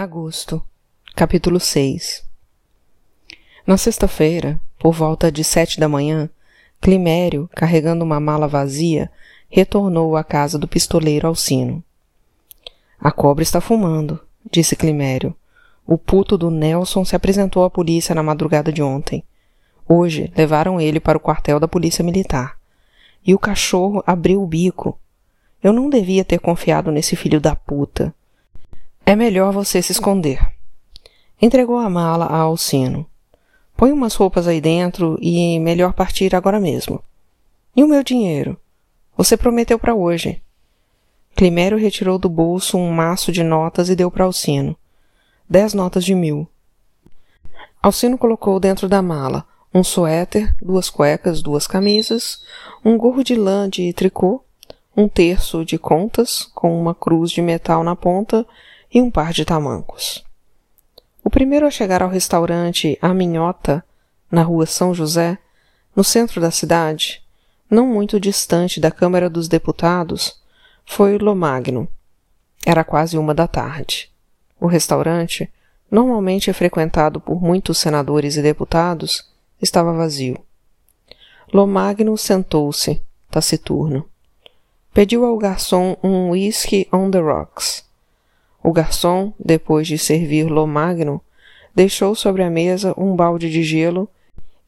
Agosto, capítulo 6 Na sexta-feira, por volta de sete da manhã, Climério, carregando uma mala vazia, retornou à casa do pistoleiro Alcino. A cobra está fumando, disse Climério. O puto do Nelson se apresentou à polícia na madrugada de ontem. Hoje levaram ele para o quartel da polícia militar. E o cachorro abriu o bico. Eu não devia ter confiado nesse filho da puta. É melhor você se esconder. Entregou a mala a Alcino. Põe umas roupas aí dentro e melhor partir agora mesmo. E o meu dinheiro? Você prometeu para hoje. Climério retirou do bolso um maço de notas e deu para Alcino. Dez notas de mil. Alcino colocou dentro da mala um suéter, duas cuecas, duas camisas, um gorro de lã de tricô, um terço de contas com uma cruz de metal na ponta e um par de tamancos. O primeiro a chegar ao restaurante A Minhota, na rua São José, no centro da cidade, não muito distante da Câmara dos Deputados, foi Lomagno. Era quase uma da tarde. O restaurante, normalmente frequentado por muitos senadores e deputados, estava vazio. Lomagno sentou-se, taciturno. Pediu ao garçom um whisky on the rocks o garçom, depois de servir Lomagno, deixou sobre a mesa um balde de gelo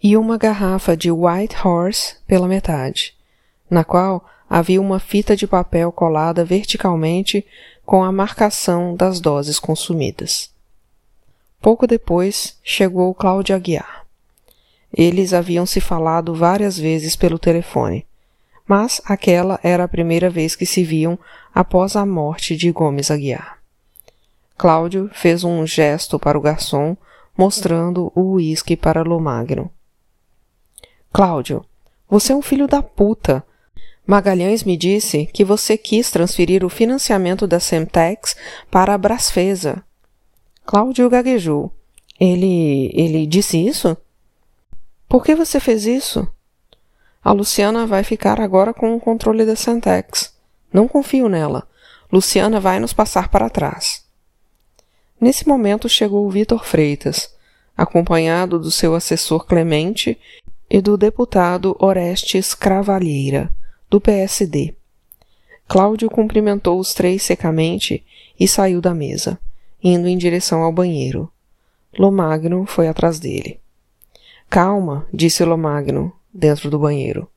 e uma garrafa de White Horse pela metade, na qual havia uma fita de papel colada verticalmente com a marcação das doses consumidas. Pouco depois chegou Cláudio Aguiar. Eles haviam se falado várias vezes pelo telefone, mas aquela era a primeira vez que se viam após a morte de Gomes Aguiar. Cláudio fez um gesto para o garçom, mostrando o uísque para Lomagno. Cláudio, você é um filho da puta. Magalhães me disse que você quis transferir o financiamento da Semtex para a Brasfesa. Cláudio gaguejou. Ele. ele disse isso? Por que você fez isso? A Luciana vai ficar agora com o controle da Semtex. Não confio nela. Luciana vai nos passar para trás. Nesse momento chegou Vitor Freitas, acompanhado do seu assessor Clemente e do deputado Orestes Cravalheira, do PSD. Cláudio cumprimentou os três secamente e saiu da mesa, indo em direção ao banheiro. Lomagno foi atrás dele. Calma, disse Lomagno, dentro do banheiro.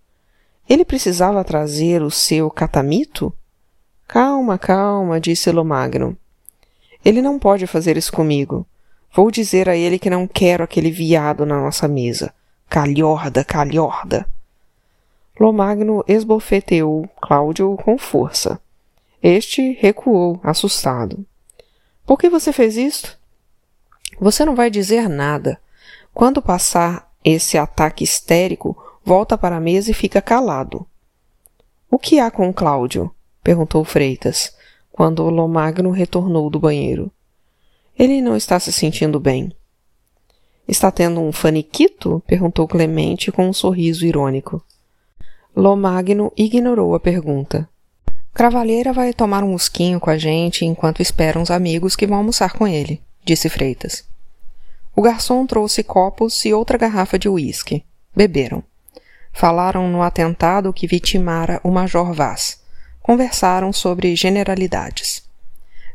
Ele precisava trazer o seu catamito? Calma, calma, disse Lomagno. Ele não pode fazer isso comigo. Vou dizer a ele que não quero aquele viado na nossa mesa. Calhorda, calhorda. Lomagno esbofeteou Cláudio com força. Este recuou, assustado. Por que você fez isto? Você não vai dizer nada. Quando passar esse ataque histérico, volta para a mesa e fica calado. O que há com Cláudio? perguntou Freitas quando Lomagno retornou do banheiro. Ele não está se sentindo bem. Está tendo um faniquito? perguntou Clemente com um sorriso irônico. Lomagno ignorou a pergunta. Cravalheira vai tomar um musquinho com a gente enquanto espera uns amigos que vão almoçar com ele, disse Freitas. O garçom trouxe copos e outra garrafa de uísque. Beberam. Falaram no atentado que vitimara o Major Vaz conversaram sobre generalidades.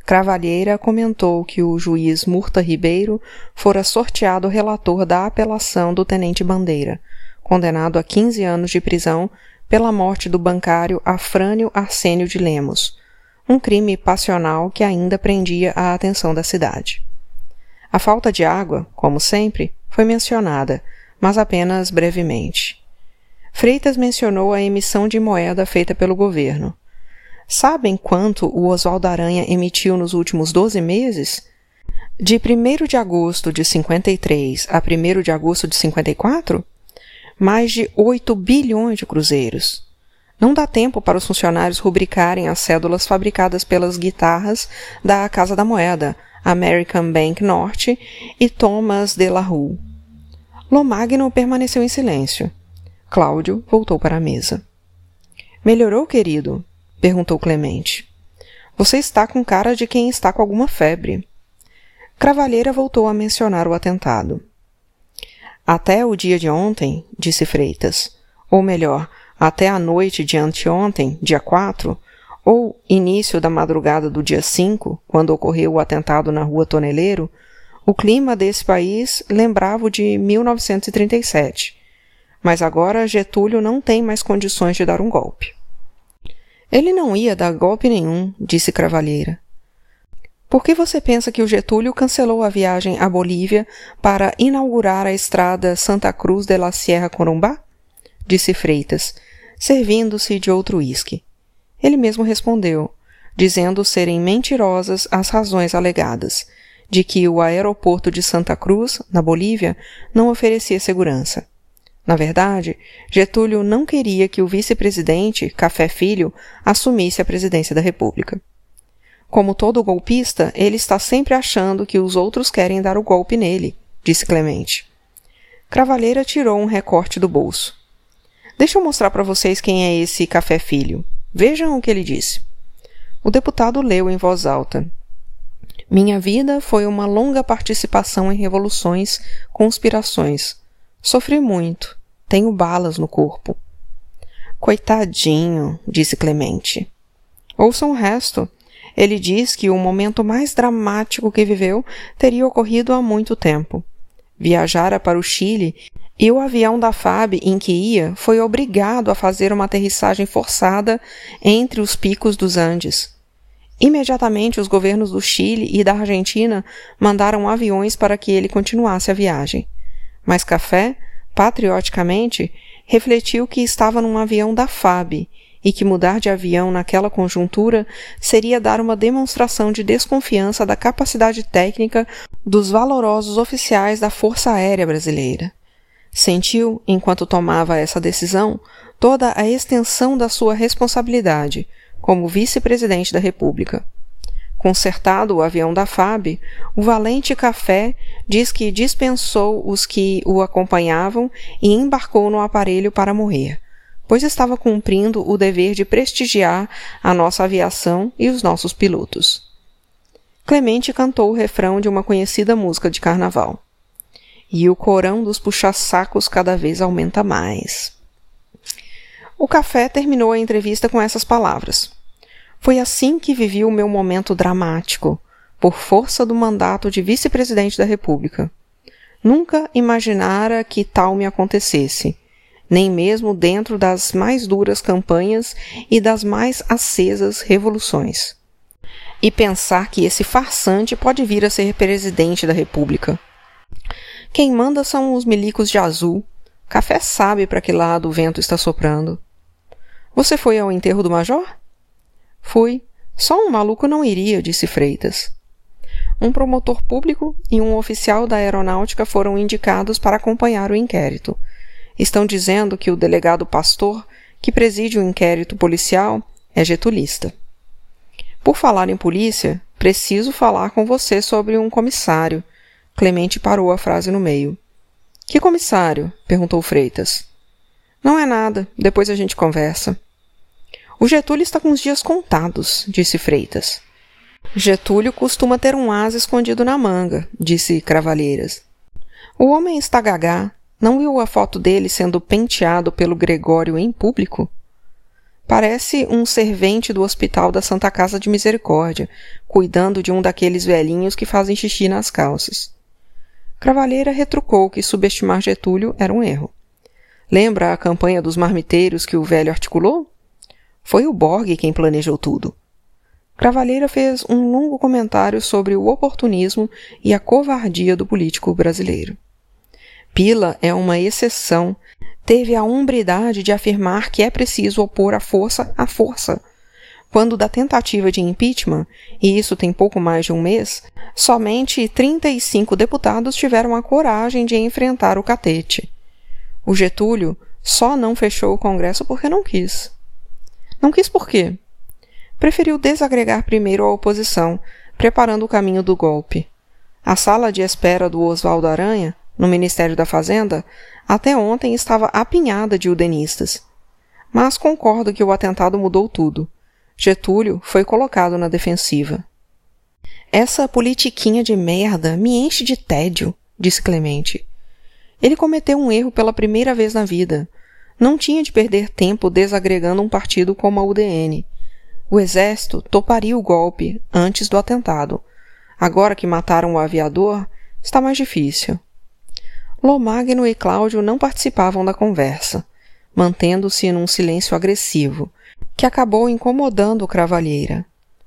Cravalheira comentou que o juiz Murta Ribeiro fora sorteado relator da apelação do tenente Bandeira, condenado a 15 anos de prisão pela morte do bancário Afrânio Arsênio de Lemos, um crime passional que ainda prendia a atenção da cidade. A falta de água, como sempre, foi mencionada, mas apenas brevemente. Freitas mencionou a emissão de moeda feita pelo governo. Sabem quanto o Oswaldo Aranha emitiu nos últimos 12 meses? De 1 de agosto de 53 a 1 de agosto de 54? Mais de 8 bilhões de cruzeiros. Não dá tempo para os funcionários rubricarem as cédulas fabricadas pelas guitarras da Casa da Moeda, American Bank Norte e Thomas de la Rue. Lomagno permaneceu em silêncio. Cláudio voltou para a mesa. Melhorou, querido? Perguntou Clemente. Você está com cara de quem está com alguma febre. Cravalheira voltou a mencionar o atentado. Até o dia de ontem, disse Freitas, ou melhor, até a noite de anteontem, dia 4, ou início da madrugada do dia 5, quando ocorreu o atentado na rua Toneleiro, o clima desse país lembrava o de 1937. Mas agora Getúlio não tem mais condições de dar um golpe. Ele não ia dar golpe nenhum, disse Cravalheira. Por que você pensa que o Getúlio cancelou a viagem à Bolívia para inaugurar a estrada Santa Cruz de la Sierra Corumbá? Disse Freitas, servindo-se de outro uísque. Ele mesmo respondeu, dizendo serem mentirosas as razões alegadas, de que o aeroporto de Santa Cruz, na Bolívia, não oferecia segurança. Na verdade, Getúlio não queria que o vice-presidente, Café Filho, assumisse a presidência da República. Como todo golpista, ele está sempre achando que os outros querem dar o golpe nele, disse Clemente. Cravalheira tirou um recorte do bolso. Deixa eu mostrar para vocês quem é esse Café Filho. Vejam o que ele disse. O deputado leu em voz alta. Minha vida foi uma longa participação em revoluções, conspirações. Sofri muito. Tenho balas no corpo. Coitadinho, disse Clemente. Ouçam o resto. Ele diz que o momento mais dramático que viveu teria ocorrido há muito tempo. Viajara para o Chile e o avião da FAB em que ia foi obrigado a fazer uma aterrissagem forçada entre os picos dos Andes. Imediatamente, os governos do Chile e da Argentina mandaram aviões para que ele continuasse a viagem. Mas Café, patrioticamente, refletiu que estava num avião da FAB e que mudar de avião naquela conjuntura seria dar uma demonstração de desconfiança da capacidade técnica dos valorosos oficiais da Força Aérea Brasileira. Sentiu, enquanto tomava essa decisão, toda a extensão da sua responsabilidade como vice-presidente da República. Consertado o avião da FAB, o valente Café diz que dispensou os que o acompanhavam e embarcou no aparelho para morrer, pois estava cumprindo o dever de prestigiar a nossa aviação e os nossos pilotos. Clemente cantou o refrão de uma conhecida música de carnaval e o corão dos puxa-sacos cada vez aumenta mais. O café terminou a entrevista com essas palavras. Foi assim que vivi o meu momento dramático, por força do mandato de vice-presidente da República. Nunca imaginara que tal me acontecesse, nem mesmo dentro das mais duras campanhas e das mais acesas revoluções. E pensar que esse farsante pode vir a ser presidente da República. Quem manda são os milicos de azul. Café sabe para que lado o vento está soprando. Você foi ao enterro do major? Fui. Só um maluco não iria, disse Freitas. Um promotor público e um oficial da aeronáutica foram indicados para acompanhar o inquérito. Estão dizendo que o delegado Pastor, que preside o inquérito policial, é getulista. Por falar em polícia, preciso falar com você sobre um comissário, Clemente parou a frase no meio. Que comissário? perguntou Freitas. Não é nada, depois a gente conversa. O Getúlio está com os dias contados, disse Freitas. Getúlio costuma ter um asa escondido na manga, disse Cravalheiras. O homem está gagá. Não viu a foto dele sendo penteado pelo Gregório em público? Parece um servente do Hospital da Santa Casa de Misericórdia, cuidando de um daqueles velhinhos que fazem xixi nas calças. Cravalheira retrucou que subestimar Getúlio era um erro. Lembra a campanha dos marmiteiros que o velho articulou? Foi o Borg quem planejou tudo. Cravalheira fez um longo comentário sobre o oportunismo e a covardia do político brasileiro. Pila é uma exceção. Teve a umbridade de afirmar que é preciso opor a força à força, quando da tentativa de impeachment, e isso tem pouco mais de um mês, somente 35 deputados tiveram a coragem de enfrentar o catete. O Getúlio só não fechou o Congresso porque não quis. Não quis por quê? Preferiu desagregar primeiro a oposição, preparando o caminho do golpe. A sala de espera do Oswaldo Aranha, no Ministério da Fazenda, até ontem estava apinhada de udenistas. Mas concordo que o atentado mudou tudo. Getúlio foi colocado na defensiva. Essa politiquinha de merda me enche de tédio, disse Clemente. Ele cometeu um erro pela primeira vez na vida. Não tinha de perder tempo desagregando um partido como a UDN. O exército toparia o golpe antes do atentado. Agora que mataram o aviador, está mais difícil. Lomagno e Cláudio não participavam da conversa, mantendo-se num silêncio agressivo, que acabou incomodando o Cravalheira.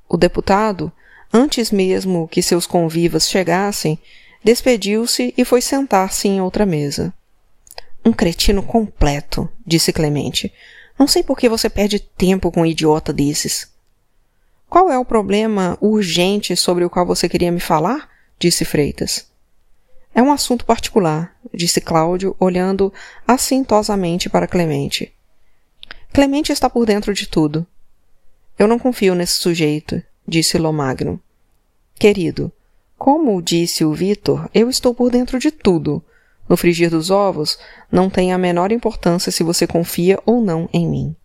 O deputado, Antes mesmo que seus convivas chegassem, despediu-se e foi sentar-se em outra mesa. Um cretino completo, disse Clemente. Não sei por que você perde tempo com um idiota desses. Qual é o problema urgente sobre o qual você queria me falar? disse Freitas. É um assunto particular, disse Cláudio, olhando assintosamente para Clemente. Clemente está por dentro de tudo. Eu não confio nesse sujeito, disse Lomagno. Querido, como disse o Vitor, eu estou por dentro de tudo. No frigir dos ovos, não tem a menor importância se você confia ou não em mim.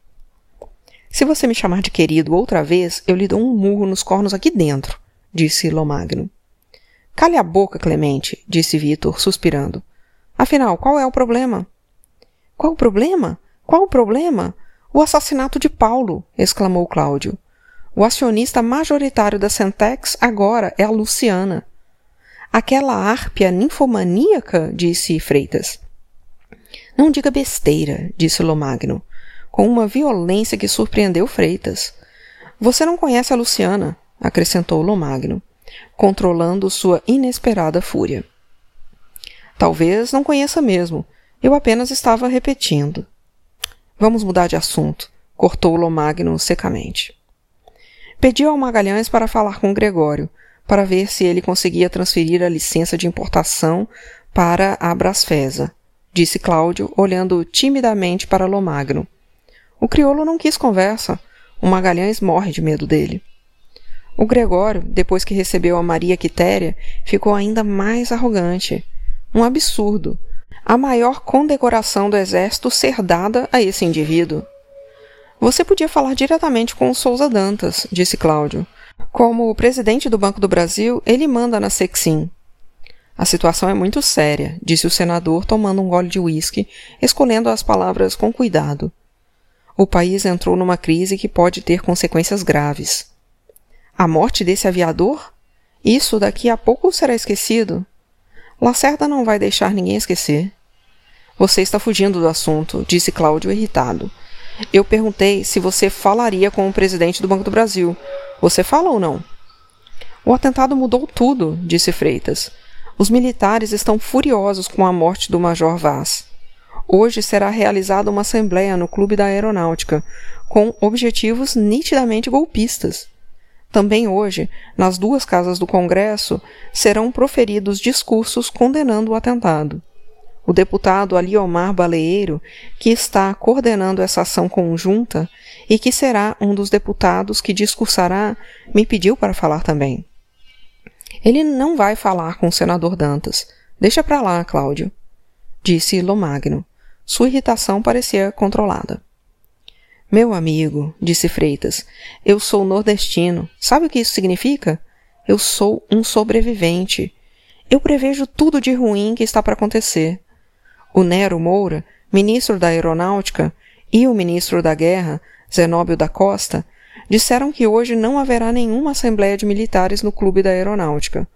Se você me chamar de querido outra vez, eu lhe dou um murro nos cornos aqui dentro, disse Lomagno. Cale a boca, Clemente, disse Vitor, suspirando. Afinal, qual é o problema? Qual o problema? Qual o problema? O assassinato de Paulo! exclamou Cláudio. O acionista majoritário da Centex agora é a Luciana. Aquela árpia ninfomaníaca, disse Freitas. Não diga besteira, disse Lomagno, com uma violência que surpreendeu Freitas. Você não conhece a Luciana, acrescentou Lomagno, controlando sua inesperada fúria. Talvez não conheça mesmo. Eu apenas estava repetindo. Vamos mudar de assunto, cortou Lomagno secamente. Pediu ao Magalhães para falar com Gregório, para ver se ele conseguia transferir a licença de importação para a Brasfesa, disse Cláudio, olhando timidamente para Lomagno. O crioulo não quis conversa. O Magalhães morre de medo dele. O Gregório, depois que recebeu a Maria Quitéria, ficou ainda mais arrogante. Um absurdo. A maior condecoração do exército ser dada a esse indivíduo. Você podia falar diretamente com o Souza Dantas, disse Cláudio. Como o presidente do Banco do Brasil, ele manda na Sexim. A situação é muito séria, disse o senador, tomando um gole de uísque, escolhendo as palavras com cuidado. O país entrou numa crise que pode ter consequências graves. A morte desse aviador? Isso daqui a pouco será esquecido. Lacerda não vai deixar ninguém esquecer. Você está fugindo do assunto, disse Cláudio irritado. Eu perguntei se você falaria com o presidente do Banco do Brasil. Você fala ou não? O atentado mudou tudo, disse Freitas. Os militares estão furiosos com a morte do Major Vaz. Hoje será realizada uma assembleia no Clube da Aeronáutica, com objetivos nitidamente golpistas. Também hoje, nas duas casas do Congresso, serão proferidos discursos condenando o atentado. O deputado Aliomar Baleeiro, que está coordenando essa ação conjunta e que será um dos deputados que discursará, me pediu para falar também. Ele não vai falar com o senador Dantas. Deixa para lá, Cláudio, disse Lomagno. Sua irritação parecia controlada. Meu amigo, disse Freitas, eu sou nordestino. Sabe o que isso significa? Eu sou um sobrevivente. Eu prevejo tudo de ruim que está para acontecer. O Nero Moura, ministro da Aeronáutica, e o ministro da Guerra, Zenóbio da Costa, disseram que hoje não haverá nenhuma assembleia de militares no Clube da Aeronáutica.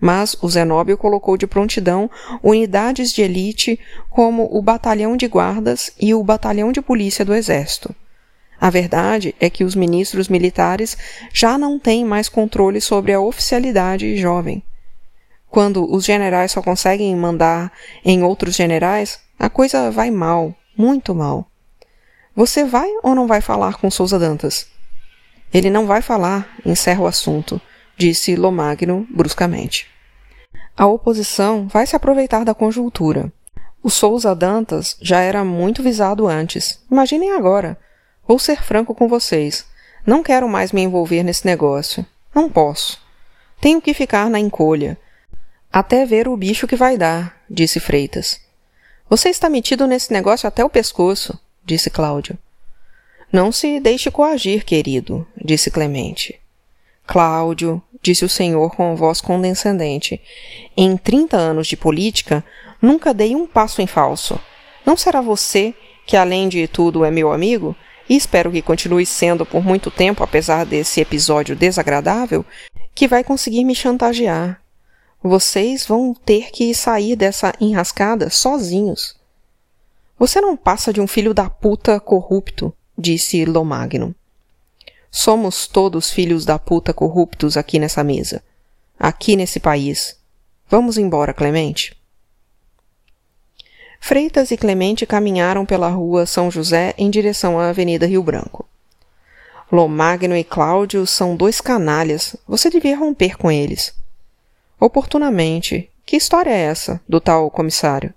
Mas o Zenóbio colocou de prontidão unidades de elite como o Batalhão de Guardas e o Batalhão de Polícia do Exército. A verdade é que os ministros militares já não têm mais controle sobre a oficialidade jovem. Quando os generais só conseguem mandar em outros generais, a coisa vai mal, muito mal. Você vai ou não vai falar com Souza Dantas? Ele não vai falar, encerra o assunto, disse Lomagno bruscamente. A oposição vai se aproveitar da conjuntura. O Souza Dantas já era muito visado antes. Imaginem agora. Vou ser franco com vocês. Não quero mais me envolver nesse negócio. Não posso. Tenho que ficar na encolha. Até ver o bicho que vai dar, disse Freitas. Você está metido nesse negócio até o pescoço, disse Cláudio. Não se deixe coagir, querido, disse Clemente. Cláudio, disse o senhor com voz condescendente, em trinta anos de política, nunca dei um passo em falso. Não será você, que além de tudo é meu amigo, e espero que continue sendo por muito tempo, apesar desse episódio desagradável, que vai conseguir me chantagear. Vocês vão ter que sair dessa enrascada sozinhos. Você não passa de um filho da puta corrupto, disse Lomagno. Somos todos filhos da puta corruptos aqui nessa mesa. Aqui nesse país. Vamos embora, Clemente. Freitas e Clemente caminharam pela rua São José em direção à Avenida Rio Branco. Lomagno e Cláudio são dois canalhas. Você devia romper com eles. Oportunamente. Que história é essa, do tal comissário?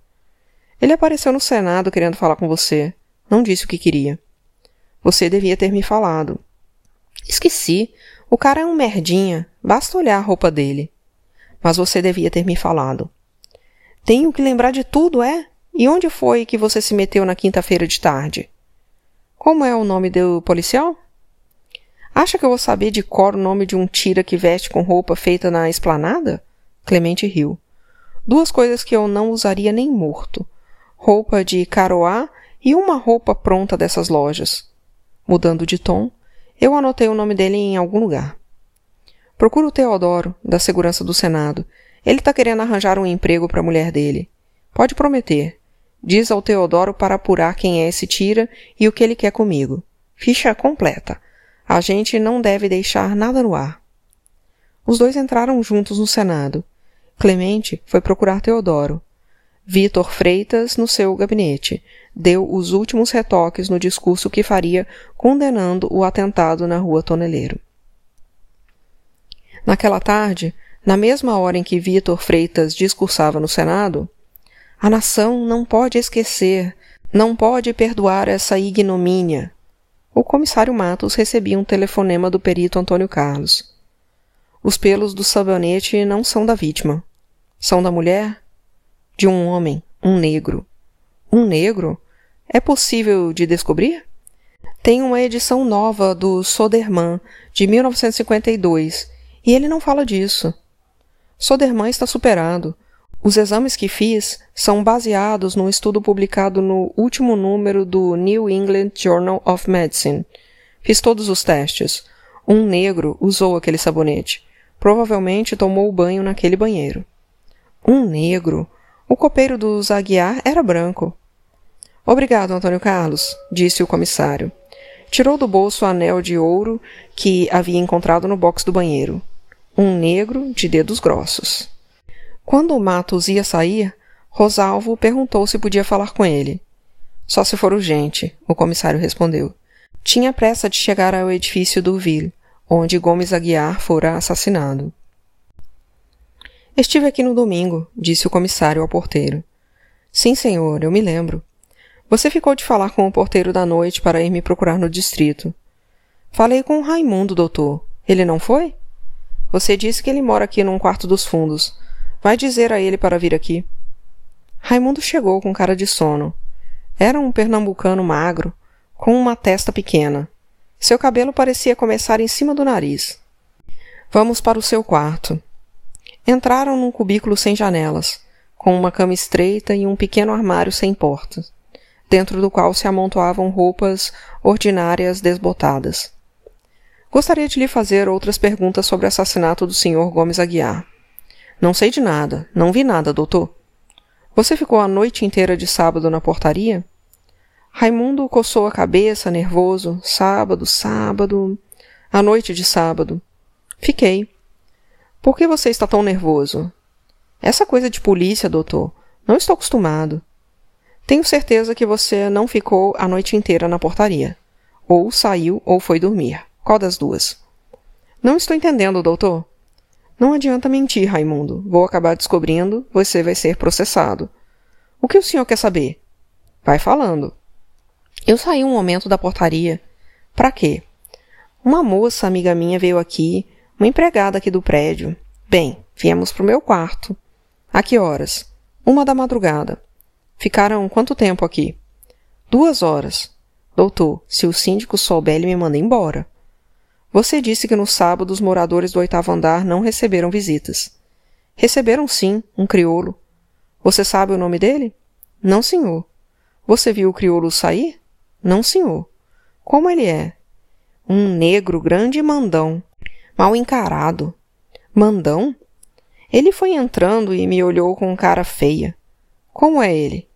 Ele apareceu no Senado querendo falar com você. Não disse o que queria. Você devia ter me falado. Esqueci. O cara é um merdinha. Basta olhar a roupa dele. Mas você devia ter me falado. Tenho que lembrar de tudo, é? E onde foi que você se meteu na quinta-feira de tarde? Como é o nome do policial? Acha que eu vou saber de cor o nome de um tira que veste com roupa feita na esplanada? Clemente riu. Duas coisas que eu não usaria nem morto: roupa de caroá e uma roupa pronta dessas lojas. Mudando de tom, eu anotei o nome dele em algum lugar. Procura o Teodoro, da segurança do Senado. Ele está querendo arranjar um emprego para a mulher dele. Pode prometer. Diz ao Teodoro para apurar quem é esse tira e o que ele quer comigo. Ficha completa. A gente não deve deixar nada no ar. Os dois entraram juntos no Senado. Clemente foi procurar Teodoro. Vitor Freitas no seu gabinete deu os últimos retoques no discurso que faria condenando o atentado na rua Toneleiro. Naquela tarde, na mesma hora em que Vitor Freitas discursava no Senado, a nação não pode esquecer, não pode perdoar essa ignomínia. O comissário Matos recebia um telefonema do perito Antônio Carlos. Os pelos do sabonete não são da vítima. São da mulher? De um homem, um negro. Um negro? É possível de descobrir? Tem uma edição nova do Soderman, de 1952, e ele não fala disso. Soderman está superado. Os exames que fiz são baseados num estudo publicado no último número do New England Journal of Medicine. Fiz todos os testes. Um negro usou aquele sabonete. Provavelmente tomou banho naquele banheiro. Um negro? O copeiro dos Aguiar era branco. Obrigado, Antônio Carlos, disse o comissário. Tirou do bolso o anel de ouro que havia encontrado no box do banheiro. Um negro de dedos grossos. Quando o Matos ia sair, Rosalvo perguntou se podia falar com ele. Só se for urgente, o comissário respondeu. Tinha pressa de chegar ao edifício do Ville, onde Gomes Aguiar fora assassinado. Estive aqui no domingo, disse o comissário ao porteiro. Sim, senhor, eu me lembro. Você ficou de falar com o porteiro da noite para ir me procurar no distrito. Falei com o Raimundo, doutor. Ele não foi? Você disse que ele mora aqui num quarto dos fundos. Vai dizer a ele para vir aqui. Raimundo chegou com cara de sono. Era um pernambucano magro, com uma testa pequena. Seu cabelo parecia começar em cima do nariz. Vamos para o seu quarto. Entraram num cubículo sem janelas, com uma cama estreita e um pequeno armário sem portas, dentro do qual se amontoavam roupas ordinárias desbotadas. Gostaria de lhe fazer outras perguntas sobre o assassinato do Sr. Gomes Aguiar. Não sei de nada. Não vi nada, doutor. Você ficou a noite inteira de sábado na portaria? Raimundo coçou a cabeça, nervoso. Sábado, sábado. A noite de sábado. Fiquei. Por que você está tão nervoso? Essa coisa de polícia, doutor. Não estou acostumado. Tenho certeza que você não ficou a noite inteira na portaria. Ou saiu ou foi dormir. Qual das duas? Não estou entendendo, doutor. Não adianta mentir, Raimundo. Vou acabar descobrindo, você vai ser processado. O que o senhor quer saber? Vai falando. Eu saí um momento da portaria. Para quê? Uma moça amiga minha veio aqui, uma empregada aqui do prédio. Bem, viemos pro meu quarto. A que horas? Uma da madrugada. Ficaram quanto tempo aqui? Duas horas. Doutor, se o síndico souber, ele me manda embora. Você disse que no sábado os moradores do oitavo andar não receberam visitas. Receberam sim, um crioulo. Você sabe o nome dele? Não, senhor. Você viu o crioulo sair? Não, senhor. Como ele é? Um negro grande e mandão. Mal encarado. Mandão? Ele foi entrando e me olhou com cara feia. Como é ele?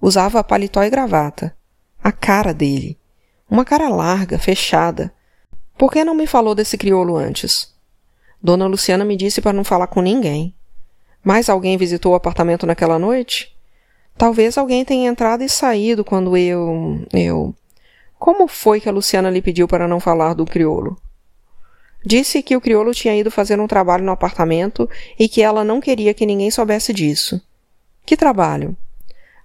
Usava paletó e gravata. A cara dele. Uma cara larga, fechada, por que não me falou desse crioulo antes? Dona Luciana me disse para não falar com ninguém. Mais alguém visitou o apartamento naquela noite? Talvez alguém tenha entrado e saído quando eu. eu. Como foi que a Luciana lhe pediu para não falar do crioulo? Disse que o crioulo tinha ido fazer um trabalho no apartamento e que ela não queria que ninguém soubesse disso. Que trabalho?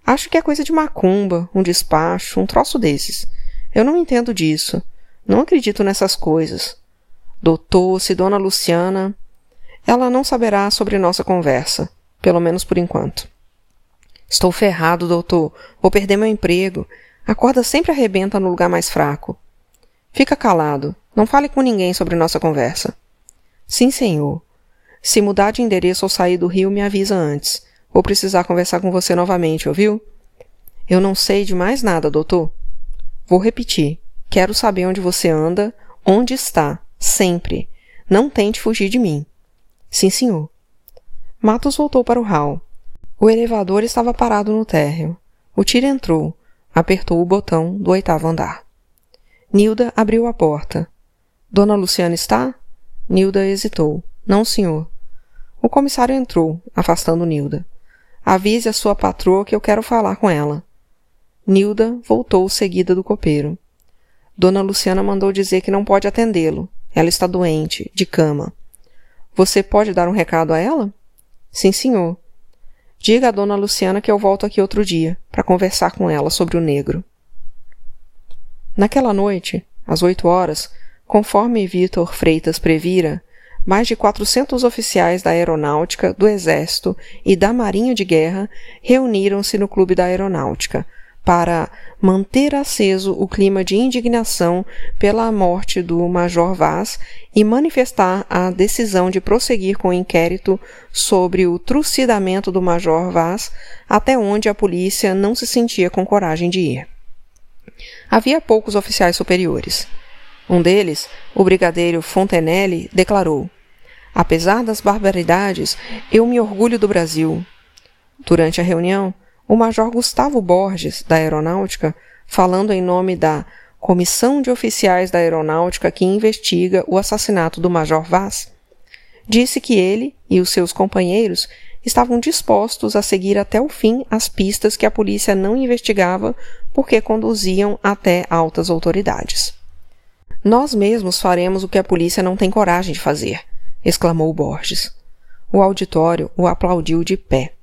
Acho que é coisa de macumba, um despacho, um troço desses. Eu não entendo disso. Não acredito nessas coisas. Doutor, se Dona Luciana. Ela não saberá sobre nossa conversa, pelo menos por enquanto. Estou ferrado, doutor. Vou perder meu emprego. A corda sempre arrebenta no lugar mais fraco. Fica calado. Não fale com ninguém sobre nossa conversa. Sim, senhor. Se mudar de endereço ou sair do Rio, me avisa antes. Vou precisar conversar com você novamente, ouviu? Eu não sei de mais nada, doutor. Vou repetir. Quero saber onde você anda, onde está, sempre. Não tente fugir de mim. Sim, senhor. Matos voltou para o hall. O elevador estava parado no térreo. O tiro entrou, apertou o botão do oitavo andar. Nilda abriu a porta. Dona Luciana está? Nilda hesitou. Não, senhor. O comissário entrou, afastando Nilda. Avise a sua patroa que eu quero falar com ela. Nilda voltou seguida do copeiro. Dona Luciana mandou dizer que não pode atendê-lo. Ela está doente, de cama. Você pode dar um recado a ela? Sim, senhor. Diga a Dona Luciana que eu volto aqui outro dia, para conversar com ela sobre o negro. Naquela noite, às oito horas, conforme Vitor Freitas previra, mais de quatrocentos oficiais da Aeronáutica, do Exército e da Marinha de Guerra reuniram-se no Clube da Aeronáutica, para manter aceso o clima de indignação pela morte do Major Vaz e manifestar a decisão de prosseguir com o inquérito sobre o trucidamento do Major Vaz, até onde a polícia não se sentia com coragem de ir. Havia poucos oficiais superiores. Um deles, o brigadeiro Fontenelle, declarou: Apesar das barbaridades, eu me orgulho do Brasil. Durante a reunião, o Major Gustavo Borges, da Aeronáutica, falando em nome da Comissão de Oficiais da Aeronáutica que investiga o assassinato do Major Vaz, disse que ele e os seus companheiros estavam dispostos a seguir até o fim as pistas que a polícia não investigava porque conduziam até altas autoridades. Nós mesmos faremos o que a polícia não tem coragem de fazer, exclamou Borges. O auditório o aplaudiu de pé.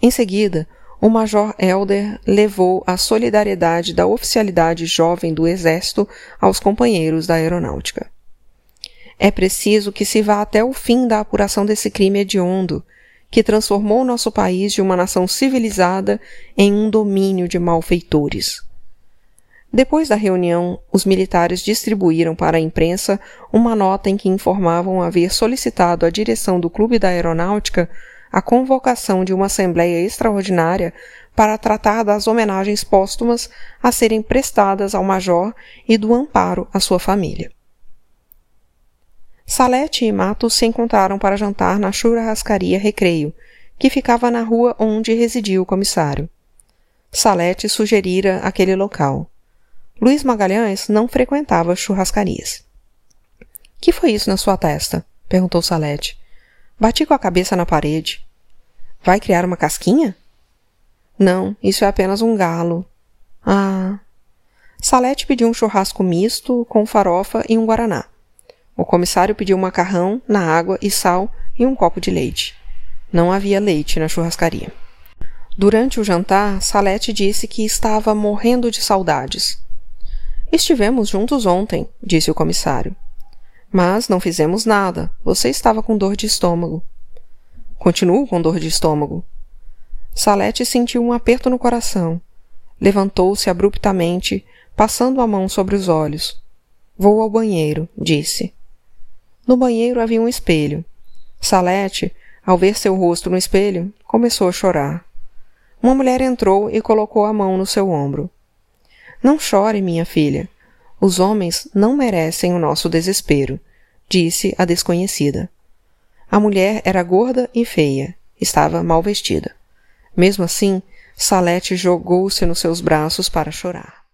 Em seguida, o Major Elder levou a solidariedade da oficialidade jovem do Exército aos companheiros da aeronáutica. É preciso que se vá até o fim da apuração desse crime hediondo, que transformou nosso país de uma nação civilizada em um domínio de malfeitores. Depois da reunião, os militares distribuíram para a imprensa uma nota em que informavam haver solicitado à direção do Clube da Aeronáutica a convocação de uma Assembleia Extraordinária para tratar das homenagens póstumas a serem prestadas ao Major e do amparo à sua família. Salete e Matos se encontraram para jantar na churrascaria Recreio, que ficava na rua onde residia o comissário. Salete sugerira aquele local. Luiz Magalhães não frequentava churrascarias. Que foi isso na sua testa? perguntou Salete. Bati com a cabeça na parede. Vai criar uma casquinha? Não, isso é apenas um galo. Ah. Salete pediu um churrasco misto com farofa e um guaraná. O comissário pediu macarrão na água e sal e um copo de leite. Não havia leite na churrascaria. Durante o jantar, Salete disse que estava morrendo de saudades. Estivemos juntos ontem, disse o comissário. Mas não fizemos nada. Você estava com dor de estômago. Continuo com dor de estômago. Salete sentiu um aperto no coração. Levantou-se abruptamente, passando a mão sobre os olhos. Vou ao banheiro, disse. No banheiro havia um espelho. Salete, ao ver seu rosto no espelho, começou a chorar. Uma mulher entrou e colocou a mão no seu ombro. Não chore, minha filha. Os homens não merecem o nosso desespero, disse a desconhecida. A mulher era gorda e feia, estava mal vestida. Mesmo assim, Salete jogou-se nos seus braços para chorar.